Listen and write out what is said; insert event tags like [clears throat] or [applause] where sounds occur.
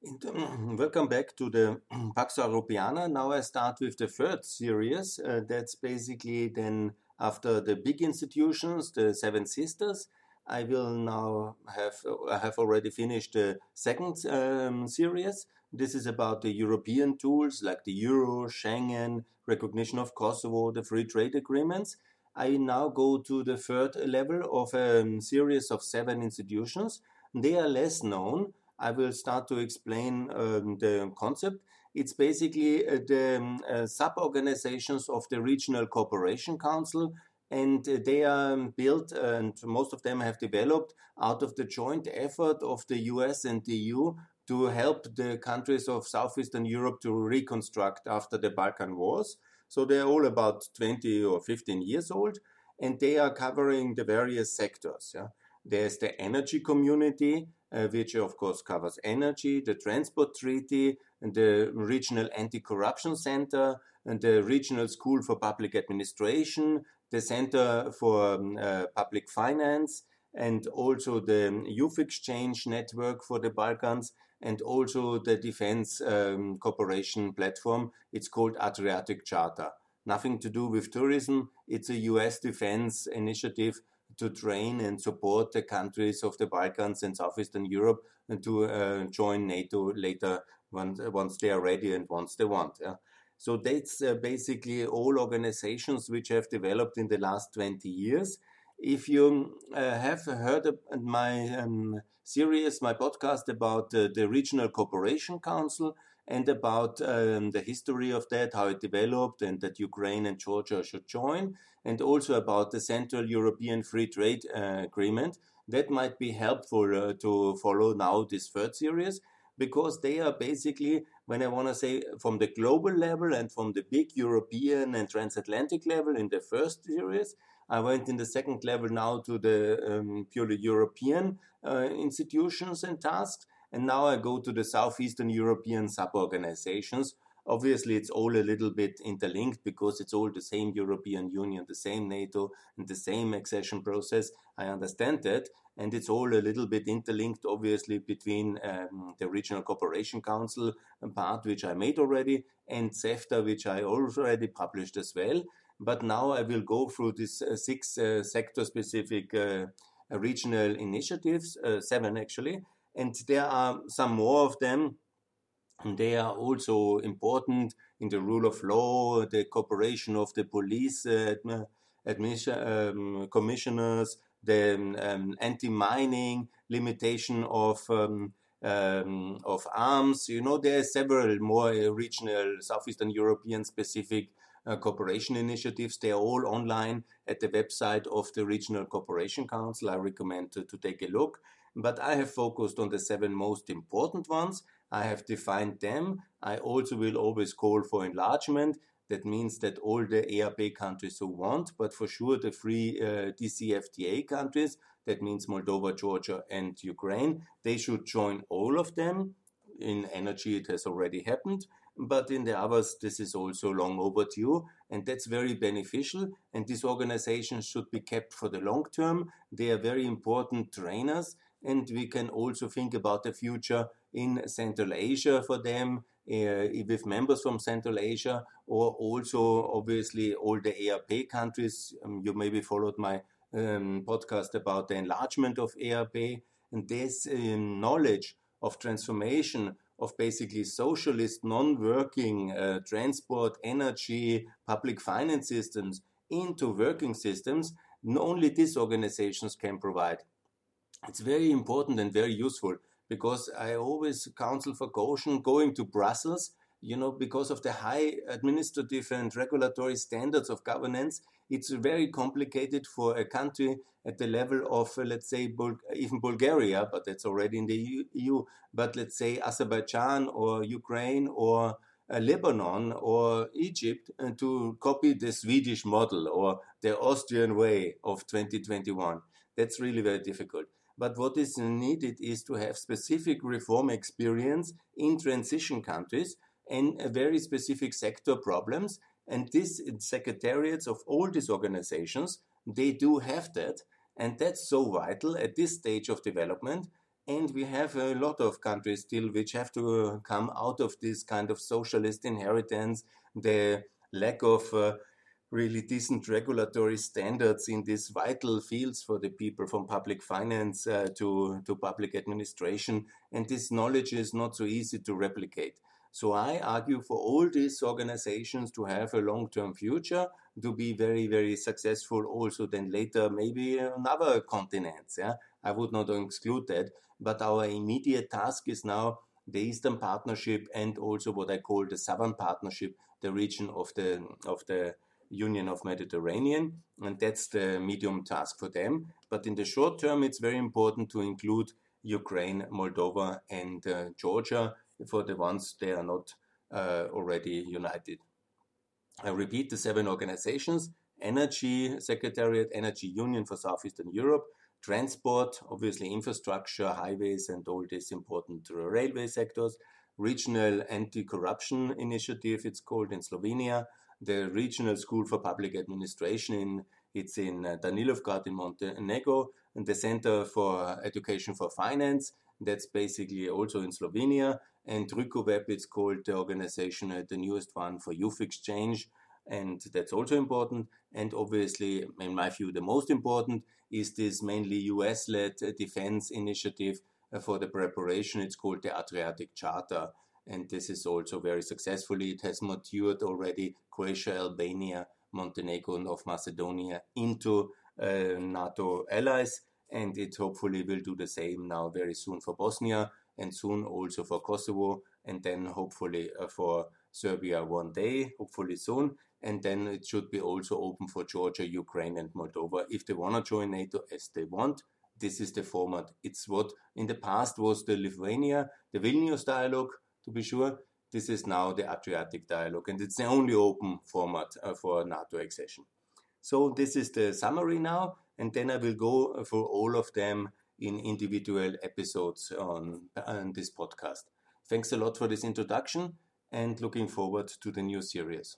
[clears throat] welcome back to the [clears throat] Pax Europiana. Now I start with the third series. Uh, that's basically then after the big institutions, the Seven Sisters. I will now have I have already finished the second um, series. This is about the European tools like the Euro, Schengen, recognition of Kosovo, the free trade agreements. I now go to the third level of a um, series of seven institutions. They are less known. I will start to explain um, the concept. It's basically uh, the um, uh, sub organizations of the Regional Cooperation Council, and uh, they are built, and most of them have developed out of the joint effort of the US and the EU to help the countries of Southeastern Europe to reconstruct after the Balkan Wars. So they're all about 20 or 15 years old, and they are covering the various sectors. Yeah? There's the energy community, uh, which of course covers energy, the transport treaty, and the regional anti-corruption center, and the regional school for public administration, the center for um, uh, public finance, and also the youth exchange network for the Balkans, and also the defense um, cooperation platform. It's called Adriatic Charter. Nothing to do with tourism. It's a US defense initiative to train and support the countries of the Balkans and Southeastern Europe and to uh, join NATO later once, once they are ready and once they want. Yeah. So that's uh, basically all organizations which have developed in the last 20 years. If you uh, have heard my um, series, my podcast about uh, the Regional Cooperation Council and about um, the history of that, how it developed, and that Ukraine and Georgia should join, and also about the Central European Free Trade uh, Agreement, that might be helpful uh, to follow now this third series because they are basically, when I want to say from the global level and from the big European and transatlantic level in the first series, I went in the second level now to the um, purely European uh, institutions and tasks. And now I go to the Southeastern European sub organizations. Obviously, it's all a little bit interlinked because it's all the same European Union, the same NATO, and the same accession process. I understand that. And it's all a little bit interlinked, obviously, between um, the Regional Cooperation Council part, which I made already, and CEFTA, which I already published as well. But now I will go through these uh, six uh, sector specific uh, regional initiatives, seven actually, and there are some more of them. They are also important in the rule of law, the cooperation of the police admission, um, commissioners, the um, anti-mining, limitation of um, um, of arms. You know, there are several more regional Southeastern European specific uh, cooperation initiatives. They are all online at the website of the Regional Cooperation Council. I recommend to, to take a look. But I have focused on the seven most important ones. I have defined them. I also will always call for enlargement. That means that all the EAP countries who want, but for sure the three uh, DCFTA countries, that means Moldova, Georgia, and Ukraine, they should join all of them. In energy, it has already happened but in the others, this is also long overdue, and that's very beneficial. And these organizations should be kept for the long term. They are very important trainers, and we can also think about the future in Central Asia for them, uh, with members from Central Asia, or also obviously all the EAP countries. Um, you maybe followed my um, podcast about the enlargement of EAP, and this um, knowledge of transformation of basically socialist non-working uh, transport, energy, public finance systems into working systems, only these organizations can provide. It's very important and very useful because I always counsel for caution going to Brussels, you know, because of the high administrative and regulatory standards of governance, it's very complicated for a country at the level of, uh, let's say, Bul- even Bulgaria, but that's already in the EU, but let's say Azerbaijan or Ukraine or uh, Lebanon or Egypt uh, to copy the Swedish model or the Austrian way of 2021. That's really very difficult. But what is needed is to have specific reform experience in transition countries and very specific sector problems and these secretariats of all these organizations, they do have that. And that's so vital at this stage of development. And we have a lot of countries still which have to come out of this kind of socialist inheritance, the lack of uh, really decent regulatory standards in these vital fields for the people, from public finance uh, to, to public administration. And this knowledge is not so easy to replicate. So I argue for all these organizations to have a long-term future, to be very, very successful also then later, maybe on other continents. Yeah, I would not exclude that. But our immediate task is now the Eastern Partnership and also what I call the Southern Partnership, the region of the of the Union of Mediterranean, and that's the medium task for them. But in the short term, it's very important to include Ukraine, Moldova, and uh, Georgia for the ones they are not uh, already united. I repeat the seven organizations Energy Secretariat, Energy Union for Southeastern Europe, transport, obviously infrastructure, highways, and all these important railway sectors, Regional Anti Corruption Initiative, it's called in Slovenia, the Regional School for Public Administration in it's in uh, Danilovgrad in Montenegro, and the Center for Education for Finance. That's basically also in Slovenia. And RYKOWEB, it's called the organization, uh, the newest one for youth exchange. And that's also important. And obviously, in my view, the most important is this mainly US led defense initiative uh, for the preparation. It's called the Adriatic Charter and this is also very successfully. It has matured already Croatia, Albania, Montenegro, and North Macedonia into uh, NATO allies, and it hopefully will do the same now very soon for Bosnia and soon also for Kosovo, and then hopefully uh, for Serbia one day, hopefully soon. And then it should be also open for Georgia, Ukraine, and Moldova if they want to join NATO as they want. This is the format. It's what in the past was the Lithuania, the Vilnius dialogue, to be sure. This is now the Adriatic dialogue, and it's the only open format uh, for NATO accession. So this is the summary now, and then I will go for all of them in individual episodes on, on this podcast. Thanks a lot for this introduction, and looking forward to the new series.